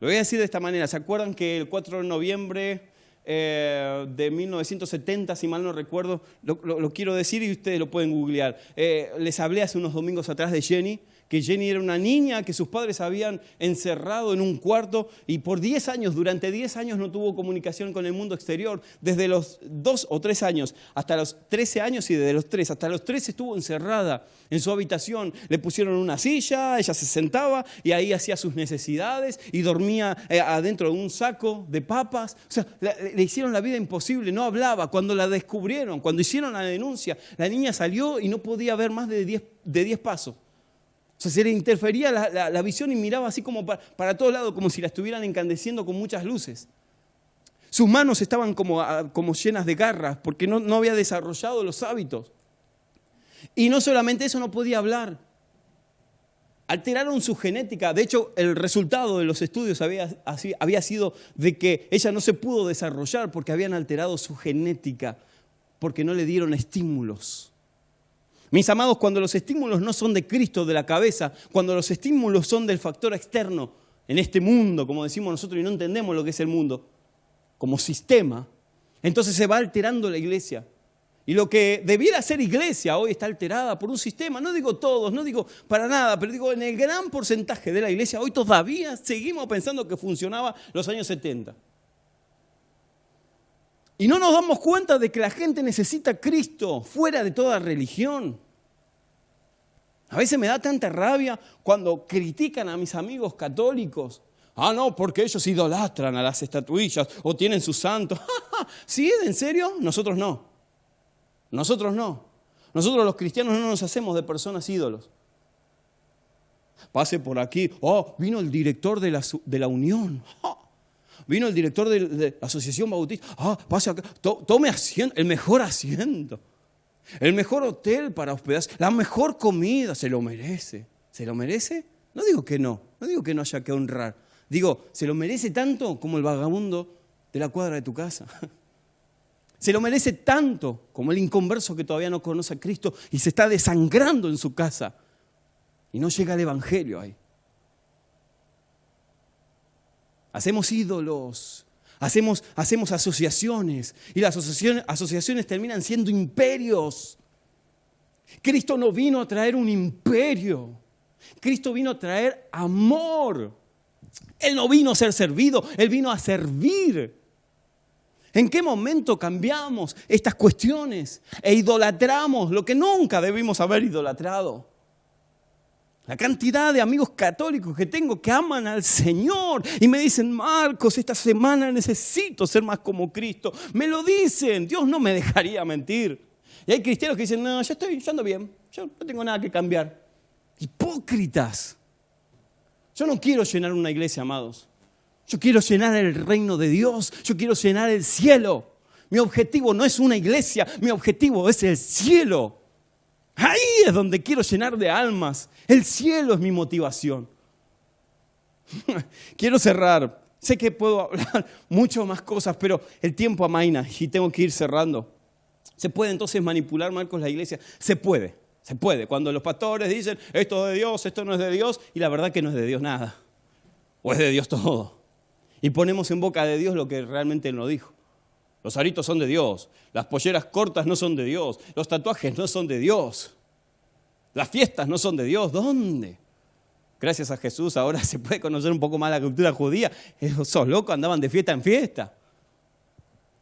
Lo voy a decir de esta manera. ¿Se acuerdan que el 4 de noviembre eh, de 1970, si mal no recuerdo, lo, quiero decir y ustedes lo pueden googlear. Eh, les hablé hace unos domingos atrás de Jenny, que Jenny era una niña que sus padres habían encerrado en un cuarto y por 10 años, durante 10 años no tuvo comunicación con el mundo exterior, desde los 2 o 3 años hasta los 13 años y desde los 3 hasta los 13 estuvo encerrada en su habitación. Le pusieron una silla, ella se sentaba y ahí hacía sus necesidades y dormía eh, adentro de un saco de papas. O sea, le, hicieron la vida imposible, no hablaba. Cuando la descubrieron, cuando hicieron la denuncia, la niña salió y no podía ver más de 10 de 10 pasos. O sea, se le interfería la, visión y miraba así como para, todos lados, como si la estuvieran encandeciendo con muchas luces. Sus manos estaban como, llenas de garras porque no, no había desarrollado los hábitos. Y no solamente eso, no podía hablar. Alteraron su genética. De hecho, el resultado de los estudios había, había sido de que ella no se pudo desarrollar porque habían alterado su genética, porque no le dieron estímulos. Mis amados, cuando los estímulos no son de Cristo, de la cabeza, cuando los estímulos son del factor externo, en este mundo, como decimos nosotros, y no entendemos lo que es el mundo, como sistema, entonces se va alterando la iglesia. Y lo que debiera ser iglesia hoy está alterada por un sistema, no digo todos, no digo para nada, pero digo en el gran porcentaje de la iglesia hoy todavía seguimos pensando que funcionaba los años 70. Y no nos damos cuenta de que la gente necesita a Cristo fuera de toda religión. A veces me da tanta rabia cuando critican a mis amigos católicos. Ah, no, porque ellos idolatran a las estatuillas o tienen sus santos. ¿Sí? ¿En serio? Nosotros no. Nosotros no. Nosotros los cristianos no nos hacemos de personas ídolos. Pase por aquí. Oh, vino el director de la, de la unión. Vino el director de, la Asociación Bautista. Ah, pase acá. Tome asiento, el mejor asiento. El mejor hotel para hospedarse. La mejor comida. Se lo merece. ¿Se lo merece? No digo que no. No digo que no haya que honrar. Digo, se lo merece tanto como el vagabundo de la cuadra de tu casa. Se lo merece tanto como el inconverso que todavía no conoce a Cristo y se está desangrando en su casa. Y no llega el Evangelio ahí. Hacemos ídolos, hacemos, hacemos asociaciones y las asociaciones, asociaciones terminan siendo imperios. Cristo no vino a traer un imperio, Cristo vino a traer amor. Él no vino a ser servido, Él vino a servir. ¿En qué momento cambiamos estas cuestiones e idolatramos lo que nunca debimos haber idolatrado? La cantidad de amigos católicos que tengo que aman al Señor y me dicen, Marcos, esta semana necesito ser más como Cristo. Me lo dicen, Dios no me dejaría mentir. Y hay cristianos que dicen, no, ya estoy, yo ando bien, yo no tengo nada que cambiar. Hipócritas. Yo no quiero llenar una iglesia, amados. Yo quiero llenar el reino de Dios, yo quiero llenar el cielo. Mi objetivo no es una iglesia, mi objetivo es el cielo. Ahí es donde quiero llenar de almas. El cielo es mi motivación. quiero cerrar. Sé que puedo hablar mucho más cosas, pero el tiempo amaina y tengo que ir cerrando. ¿Se puede entonces manipular, Marcos, la iglesia? Se puede, se puede. Cuando los pastores dicen, esto es de Dios, esto no es de Dios, y la verdad que no es de Dios nada. O es de Dios todo. Y ponemos en boca de Dios lo que realmente Él nos dijo. Los aritos son de Dios, las polleras cortas no son de Dios, los tatuajes no son de Dios, las fiestas no son de Dios. ¿Dónde? Gracias a Jesús ahora se puede conocer un poco más la cultura judía. Esos locos andaban de fiesta en fiesta.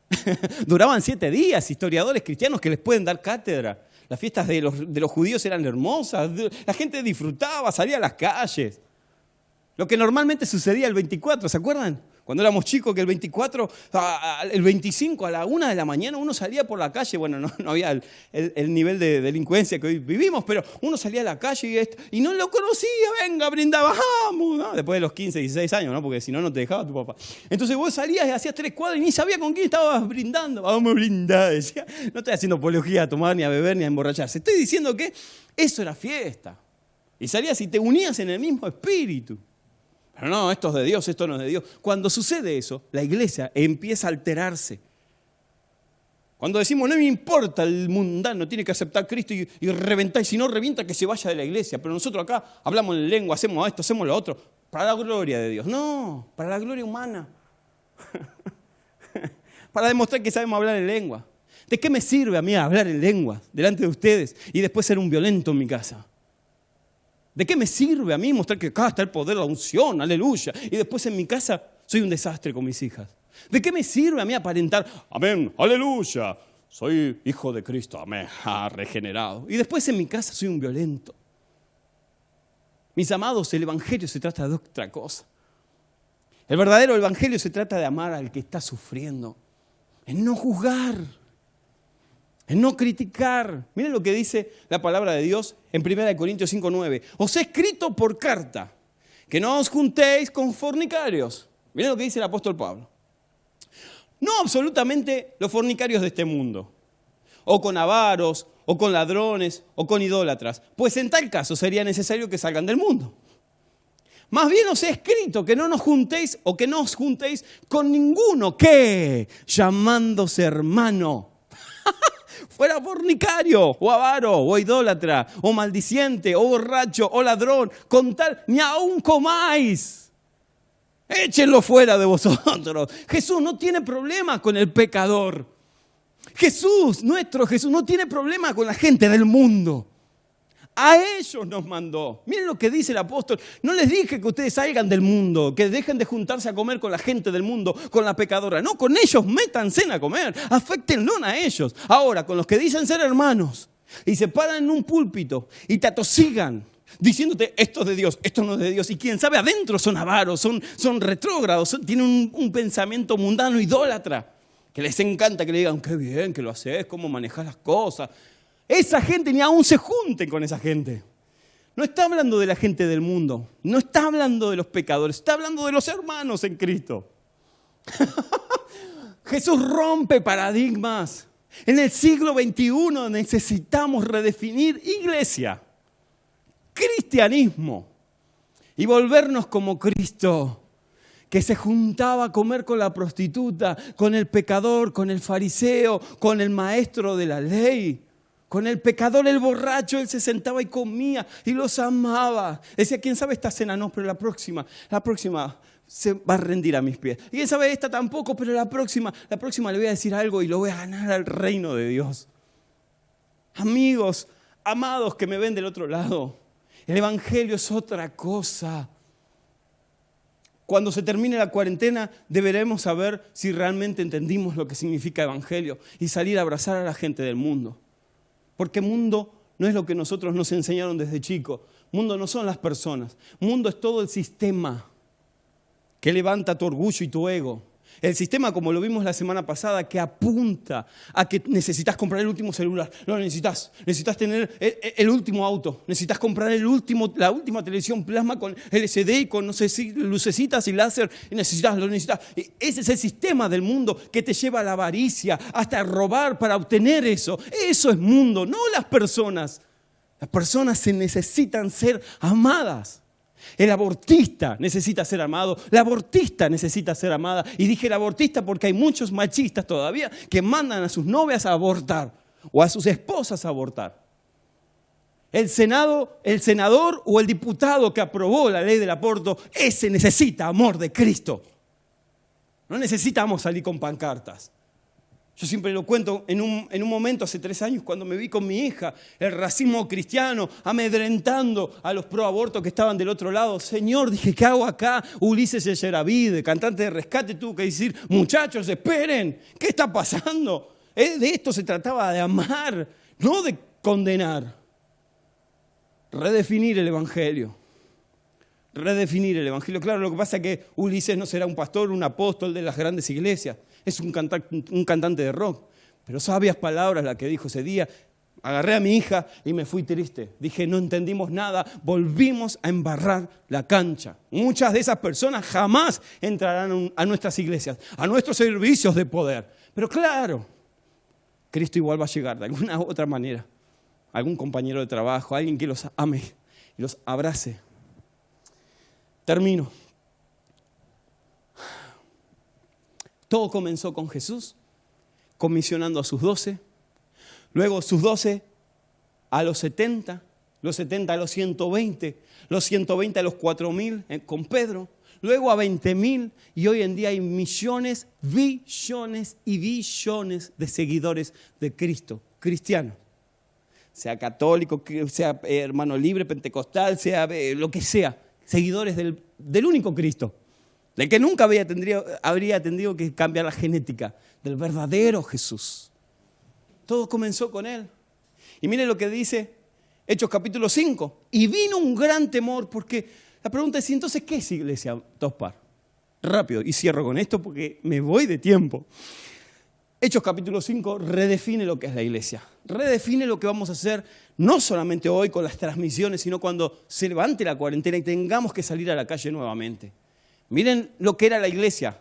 Duraban siete días, historiadores cristianos que les pueden dar cátedra. Las fiestas de los, de los judíos eran hermosas, la gente disfrutaba, salía a las calles. Lo que normalmente sucedía el 24, ¿se acuerdan? Cuando éramos chicos, que el 24, el 25 a la 1 de la mañana uno salía por la calle, bueno, no, había el, nivel de delincuencia que hoy vivimos, pero uno salía a la calle y, no lo conocía, venga, brindaba, vamos, después de los 15, 16 años, ¿no? porque si no, no te dejaba tu papá. Entonces vos salías y hacías tres cuadras y ni sabía con quién estabas brindando, vamos a brindar, decía. No estoy haciendo apología a tomar, ni a beber, ni a emborracharse, estoy diciendo que eso era fiesta. Y salías y te unías en el mismo espíritu. Pero no, esto es de Dios, esto no es de Dios. Cuando sucede eso, la iglesia empieza a alterarse. Cuando decimos, no me importa, el mundano tiene que aceptar a Cristo y, reventar, y si no revienta, que se vaya de la iglesia. Pero nosotros acá hablamos en lengua, hacemos esto, hacemos lo otro, para la gloria de Dios. No, para la gloria humana. para demostrar que sabemos hablar en lengua. ¿De qué me sirve a mí hablar en lengua delante de ustedes y después ser un violento en mi casa? ¿De qué me sirve a mí mostrar que acá está el poder, la unción, aleluya? Y después en mi casa soy un desastre con mis hijas. ¿De qué me sirve a mí aparentar, amén, aleluya? Soy hijo de Cristo, amén, ha regenerado. Y después en mi casa soy un violento. Mis amados, el Evangelio se trata de otra cosa. El verdadero Evangelio se trata de amar al que está sufriendo, en no juzgar en no criticar. Miren lo que dice la palabra de Dios en 1 Corintios 5:9. Os he escrito por carta que no os juntéis con fornicarios. Miren lo que dice el apóstol Pablo. No absolutamente los fornicarios de este mundo, o con avaros, o con ladrones, o con idólatras, pues en tal caso sería necesario que salgan del mundo. Más bien os he escrito que no nos juntéis o que no os juntéis con ninguno que, llamándose hermano, fuera fornicario, o avaro, o idólatra, o maldiciente, o borracho, o ladrón, con tal, ni aún comáis. Échenlo fuera de vosotros. Jesús no tiene problema con el pecador. Jesús, nuestro Jesús, no tiene problema con la gente del mundo. A ellos nos mandó. Miren lo que dice el apóstol. No les dije que ustedes salgan del mundo, que dejen de juntarse a comer con la gente del mundo, con la pecadora. No, con ellos métanse a comer. Afectenlo a ellos. Ahora, con los que dicen ser hermanos y se paran en un púlpito y te atosigan diciéndote esto es de Dios, esto no es de Dios. Y quién sabe, adentro son avaros, son, son retrógrados, tienen un, un pensamiento mundano, idólatra. Que les encanta que le digan, qué bien que lo haces, cómo manejas las cosas. Esa gente ni aún se junten con esa gente. No está hablando de la gente del mundo, no está hablando de los pecadores, está hablando de los hermanos en Cristo. Jesús rompe paradigmas. En el siglo XXI necesitamos redefinir iglesia, cristianismo y volvernos como Cristo, que se juntaba a comer con la prostituta, con el pecador, con el fariseo, con el maestro de la ley con el pecador, el borracho, él se sentaba y comía y los amaba. Decía, ¿quién sabe esta cena? No, pero la próxima, la próxima se va a rendir a mis pies. Y quién sabe esta tampoco, pero la próxima, la próxima le voy a decir algo y lo voy a ganar al reino de Dios. Amigos, amados que me ven del otro lado, el Evangelio es otra cosa. Cuando se termine la cuarentena, deberemos saber si realmente entendimos lo que significa evangelio y salir a abrazar a la gente del mundo. Porque mundo no es lo que nosotros nos enseñaron desde chico. Mundo no son las personas. Mundo es todo el sistema que levanta tu orgullo y tu ego. El sistema, como lo vimos la semana pasada, que apunta a que necesitas comprar el último celular. No, necesitas. Necesitas tener el, último auto. Necesitas comprar el último, la última televisión plasma con LCD y con, no sé si, lucecitas y láser. Necesitas, lo necesitas. Ese es el sistema del mundo que te lleva a la avaricia, hasta robar para obtener eso. Eso es mundo, no las personas. Las personas se necesitan ser amadas. El abortista necesita ser amado, la abortista necesita ser amada. Y dije el abortista porque hay muchos machistas todavía que mandan a sus novias a abortar o a sus esposas a abortar. El Senado, el senador o el diputado que aprobó la ley del aborto, ese necesita amor de Cristo. No necesitamos salir con pancartas. Yo siempre lo cuento en un, en un, momento, hace tres años, cuando me vi con mi hija, el racismo cristiano, amedrentando a los pro abortos que estaban del otro lado. Señor, dije, ¿qué hago acá? Ulises Yeravid, cantante de rescate, tuvo que decir, muchachos, esperen, ¿qué está pasando? Eh, de esto se trataba de amar, no de condenar. Redefinir el Evangelio. Redefinir el Evangelio. Claro, lo que pasa es que Ulises no será un pastor, un apóstol de las grandes iglesias es un, cantante de rock. Pero sabias palabras la que dijo ese día. Agarré a mi hija y me fui triste. Dije, no entendimos nada, volvimos a embarrar la cancha. Muchas de esas personas jamás entrarán a nuestras iglesias, a nuestros servicios de poder. Pero claro, Cristo igual va a llegar de alguna u otra manera. Algún compañero de trabajo, alguien que los ame y los abrace. Termino. Todo comenzó con Jesús, comisionando a sus doce, luego sus doce a los setenta, los setenta a los ciento veinte, los ciento veinte a los cuatro mil eh, con Pedro, luego a veinte mil y hoy en día hay millones, billones y billones de seguidores de Cristo, cristianos. Sea católico, sea eh, hermano libre, pentecostal, sea eh, lo que sea, seguidores del, del único Cristo del que nunca habría tenido, habría tenido que cambiar la genética, del verdadero Jesús. Todo comenzó con él. Y mire lo que dice Hechos capítulo 5. Y vino un gran temor porque la pregunta es, entonces qué es iglesia Tospar? Rápido, y cierro con esto porque me voy de tiempo. Hechos capítulo 5 redefine lo que es la iglesia. Redefine lo que vamos a hacer no solamente hoy con las transmisiones, sino cuando se levante la cuarentena y tengamos que salir a la calle nuevamente. Miren lo que era la iglesia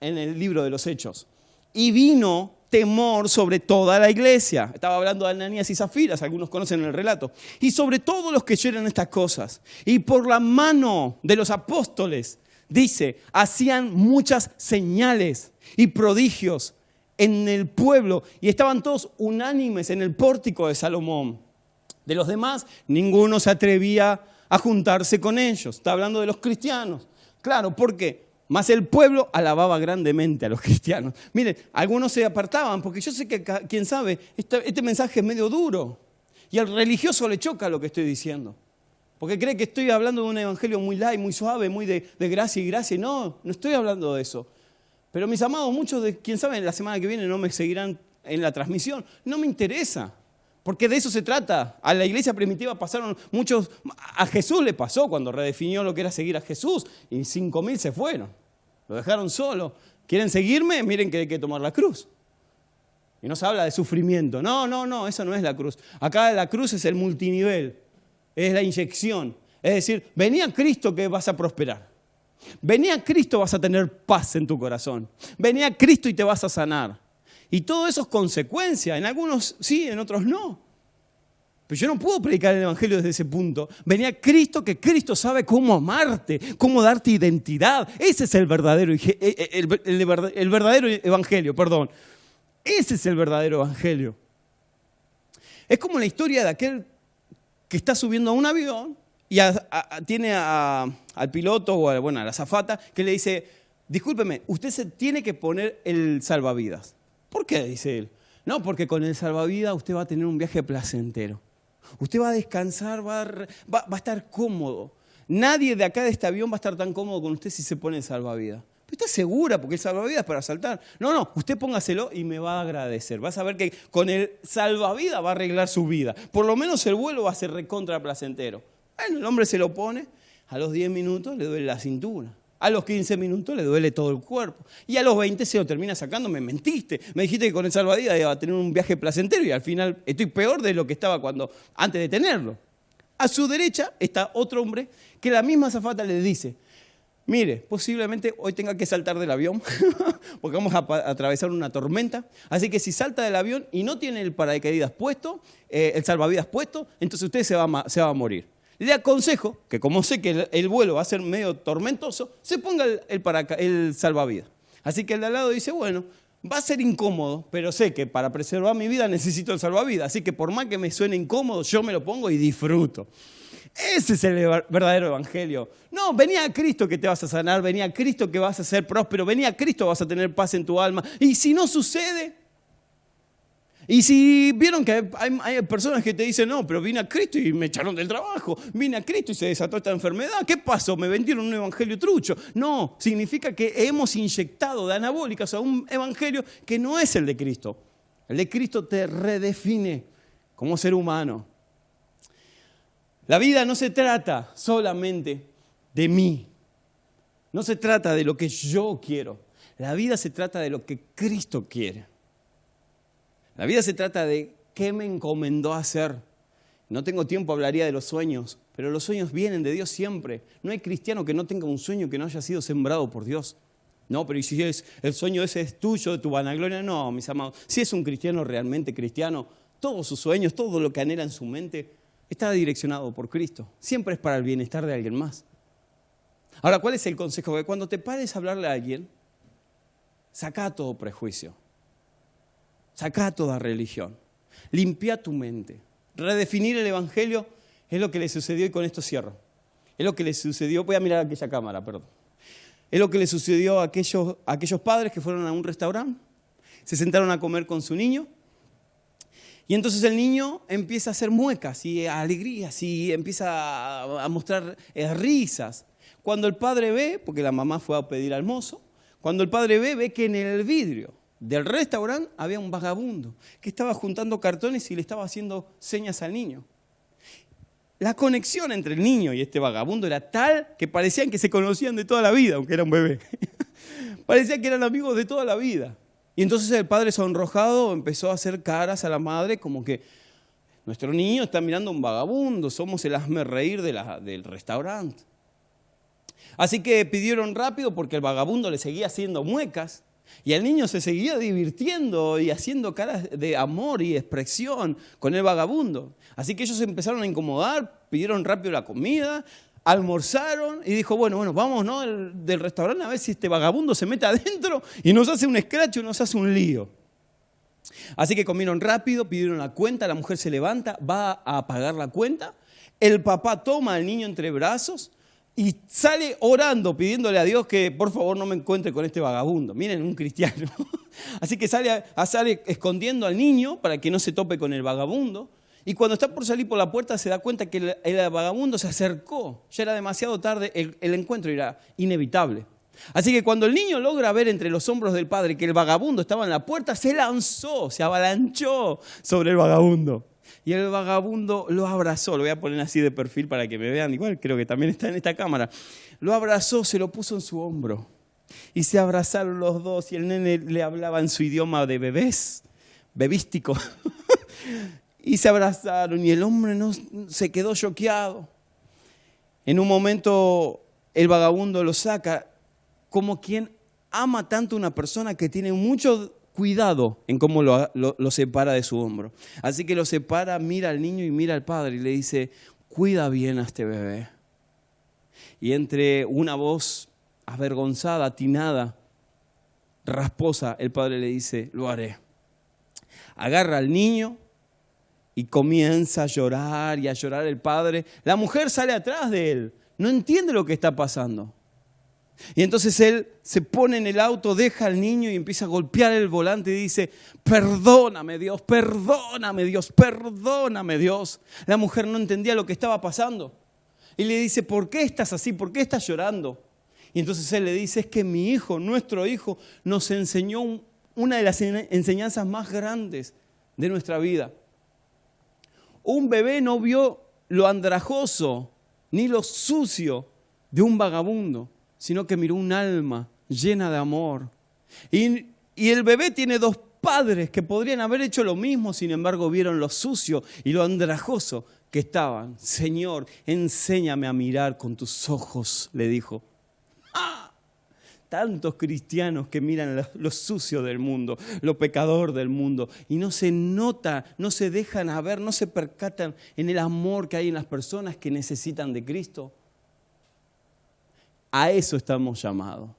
en el libro de los Hechos. Y vino temor sobre toda la iglesia. Estaba hablando de Ananías y Zafiras, algunos conocen el relato. Y sobre todos los que oyeron estas cosas. Y por la mano de los apóstoles, dice, hacían muchas señales y prodigios en el pueblo. Y estaban todos unánimes en el pórtico de Salomón. De los demás, ninguno se atrevía a juntarse con ellos. Está hablando de los cristianos. Claro, porque más el pueblo alababa grandemente a los cristianos. Miren, algunos se apartaban, porque yo sé que, quién sabe, este, este, mensaje es medio duro. Y al religioso le choca lo que estoy diciendo. Porque cree que estoy hablando de un evangelio muy light, muy suave, muy de, de gracia y gracia. No, no estoy hablando de eso. Pero mis amados, muchos de, quién sabe, la semana que viene no me seguirán en la transmisión. No me interesa. Porque de eso se trata. A la iglesia primitiva pasaron muchos, a Jesús le pasó cuando redefinió lo que era seguir a Jesús y cinco mil se fueron. Lo dejaron solo. ¿Quieren seguirme? Miren que hay que tomar la cruz. Y no se habla de sufrimiento. No, no, no, esa no es la cruz. Acá la cruz es el multinivel, es la inyección. Es decir, venía Cristo que vas a prosperar. Venía Cristo vas a tener paz en tu corazón. Venía Cristo y te vas a sanar. Y todo eso es consecuencia. En algunos sí, en otros no. Pero yo no puedo predicar el Evangelio desde ese punto. Venía Cristo, que Cristo sabe cómo amarte, cómo darte identidad. Ese es el verdadero, eh, eh, el, verdadero Evangelio, perdón. Ese es el verdadero Evangelio. Es como la historia de aquel que está subiendo a un avión y tiene al piloto o a, bueno, a la zafata que le dice, discúlpeme, usted se tiene que poner el salvavidas. ¿Por qué? Dice él. No, porque con el salvavidas usted va a tener un viaje placentero. Usted va a descansar, va a, estar cómodo. nadie de acá de este avión va a estar tan cómodo con usted si se pone el salvavidas. ¿Está segura? Porque el salvavidas es para saltar. No, no, usted póngaselo y me va a agradecer. Vas a ver que con el salvavidas va a arreglar su vida. Por lo menos el vuelo va a ser recontra placentero. Bueno, el hombre se lo pone, a los 10 minutos le duele la cintura. A los 15 minutos le duele todo el cuerpo. Y a los 20 se lo termina sacando. Me mentiste. Me dijiste que con el salvavidas iba a tener un viaje placentero y al final estoy peor de lo que estaba cuando, antes de tenerlo. A su derecha está otro hombre que la misma zafata le dice, mire, posiblemente hoy tenga que saltar del avión porque vamos a, atravesar una tormenta. Así que si salta del avión y no tiene el paracaídas puesto, eh, el salvavidas puesto, entonces usted se se va a morir. Le aconsejo que como sé que el, vuelo va a ser medio tormentoso, se ponga el, el salvavidas. Así que el de al lado dice, bueno, va a ser incómodo, pero sé que para preservar mi vida necesito el salvavidas. Así que por más que me suene incómodo, yo me lo pongo y disfruto. Ese es el verdadero evangelio. No, venía a Cristo que te vas a sanar, venía a Cristo que vas a ser próspero, venía a Cristo vas a tener paz en tu alma. Y si no sucede, y si vieron que hay, personas que te dicen, no, pero vine a Cristo y me echaron del trabajo, vine a Cristo y se desató esta enfermedad, ¿qué pasó? Me vendieron un evangelio trucho. No, significa que hemos inyectado de anabólicas a un evangelio que no es el de Cristo. El de Cristo te redefine como ser humano. La vida no se trata solamente de mí, no se trata de lo que yo quiero, la vida se trata de lo que Cristo quiere. La vida se trata de qué me encomendó hacer. No tengo tiempo, hablaría de los sueños, pero los sueños vienen de Dios siempre. No hay cristiano que no tenga un sueño que no haya sido sembrado por Dios. No, pero ¿y si es, el sueño ese es tuyo, de tu vanagloria? No, mis amados. Si es un cristiano realmente cristiano, todos sus sueños, todo lo que anhela en su mente, está direccionado por Cristo. Siempre es para el bienestar de alguien más. Ahora, ¿cuál es el consejo? Que cuando te pares a hablarle a alguien, saca todo prejuicio. Saca toda religión. Limpia tu mente. Redefinir el Evangelio es lo que le sucedió y con esto cierro. Es lo que le sucedió, voy a mirar aquella cámara, perdón. Es lo que le sucedió a aquellos, aquellos padres que fueron a un restaurante, se sentaron a comer con su niño y entonces el niño empieza a hacer muecas y alegrías y empieza a mostrar eh, risas. Cuando el padre ve, porque la mamá fue a pedir al mozo, cuando el padre ve, ve que en el vidrio del restaurante había un vagabundo que estaba juntando cartones y le estaba haciendo señas al niño. La conexión entre el niño y este vagabundo era tal que parecían que se conocían de toda la vida, aunque era un bebé. Parecía que eran amigos de toda la vida. Y entonces el padre sonrojado empezó a hacer caras a la madre como que nuestro niño está mirando a un vagabundo, somos el hazme reír del restaurante. Así que pidieron rápido porque el vagabundo le seguía haciendo muecas y el niño se seguía divirtiendo y haciendo caras de amor y expresión con el vagabundo. Así que ellos empezaron a incomodar, pidieron rápido la comida, almorzaron y dijo, bueno, bueno, vamos ¿no? del, restaurante a ver si este vagabundo se mete adentro y nos hace un escracho, nos hace un lío. Así que comieron rápido, pidieron la cuenta, la mujer se levanta, va a pagar la cuenta, el papá toma al niño entre brazos, y sale orando, pidiéndole a Dios que por favor no me encuentre con este vagabundo. Miren, un cristiano. Así que sale, sale escondiendo al niño para que no se tope con el vagabundo. Y cuando está por salir por la puerta se da cuenta que el, vagabundo se acercó. Ya era demasiado tarde, el, el encuentro era inevitable. Así que cuando el niño logra ver entre los hombros del padre que el vagabundo estaba en la puerta, se lanzó, se avalanchó sobre el vagabundo. Y el vagabundo lo abrazó, lo voy a poner así de perfil para que me vean, igual creo que también está en esta cámara. Lo abrazó, se lo puso en su hombro. Y se abrazaron los dos y el nene le hablaba en su idioma de bebés, bebístico. y se abrazaron y el hombre no, se quedó choqueado. En un momento el vagabundo lo saca como quien ama tanto a una persona que tiene mucho cuidado en cómo lo, separa de su hombro. Así que lo separa, mira al niño y mira al padre y le dice, cuida bien a este bebé. Y entre una voz avergonzada, atinada, rasposa, el padre le dice, lo haré. Agarra al niño y comienza a llorar y a llorar el padre. La mujer sale atrás de él, no entiende lo que está pasando. Y entonces él se pone en el auto, deja al niño y empieza a golpear el volante y dice, perdóname Dios, perdóname Dios, perdóname Dios. La mujer no entendía lo que estaba pasando. Y le dice, ¿por qué estás así? ¿Por qué estás llorando? Y entonces él le dice, es que mi hijo, nuestro hijo, nos enseñó una de las enseñanzas más grandes de nuestra vida. Un bebé no vio lo andrajoso ni lo sucio de un vagabundo, sino que miró un alma llena de amor. Y, y el bebé tiene dos padres que podrían haber hecho lo mismo, sin embargo vieron lo sucio y lo andrajoso que estaban. Señor, enséñame a mirar con tus ojos, le dijo. ¡Ah! Tantos cristianos que miran lo, sucio del mundo, lo pecador del mundo, y no se nota, no se dejan a ver, no se percatan en el amor que hay en las personas que necesitan de Cristo. A eso estamos llamados,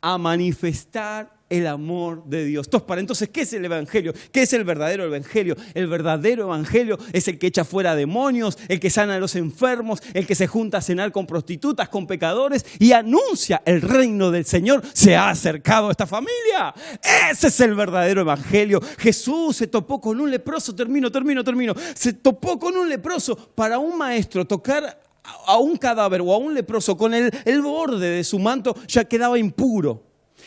a manifestar el amor de Dios. Entonces, ¿qué es el Evangelio? ¿Qué es el verdadero Evangelio? El verdadero Evangelio es el que echa fuera demonios, el que sana a los enfermos, el que se junta a cenar con prostitutas, con pecadores y anuncia el reino del Señor se ha acercado a esta familia. Ese es el verdadero Evangelio. Jesús se topó con un leproso, termino, termino, termino. Se topó con un leproso para un maestro tocar a un cadáver o a un leproso con el, el borde de su manto ya quedaba impuro.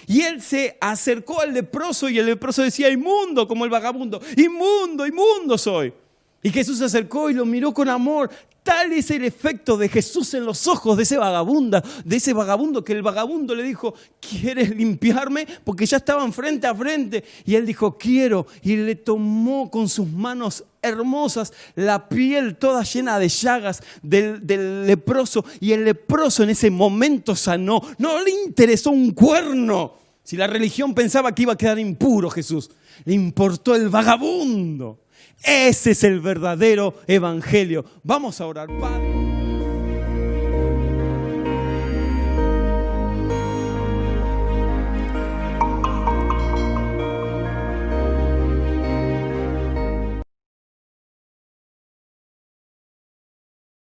Y él se acercó al leproso y el leproso decía, inmundo como el vagabundo, inmundo, inmundo soy. Y Jesús se acercó y lo miró con amor. Tal es el efecto de Jesús en los ojos de ese vagabundo, de ese vagabundo que el vagabundo le dijo, ¿quieres limpiarme? Porque ya estaban frente a frente. Y él dijo, quiero. Y le tomó con sus manos hermosas la piel toda llena de llagas del, leproso. Y el leproso en ese momento sanó. No le interesó un cuerno. Si la religión pensaba que iba a quedar impuro Jesús, le importó el vagabundo. Ese es el verdadero evangelio. Vamos a orar, Padre.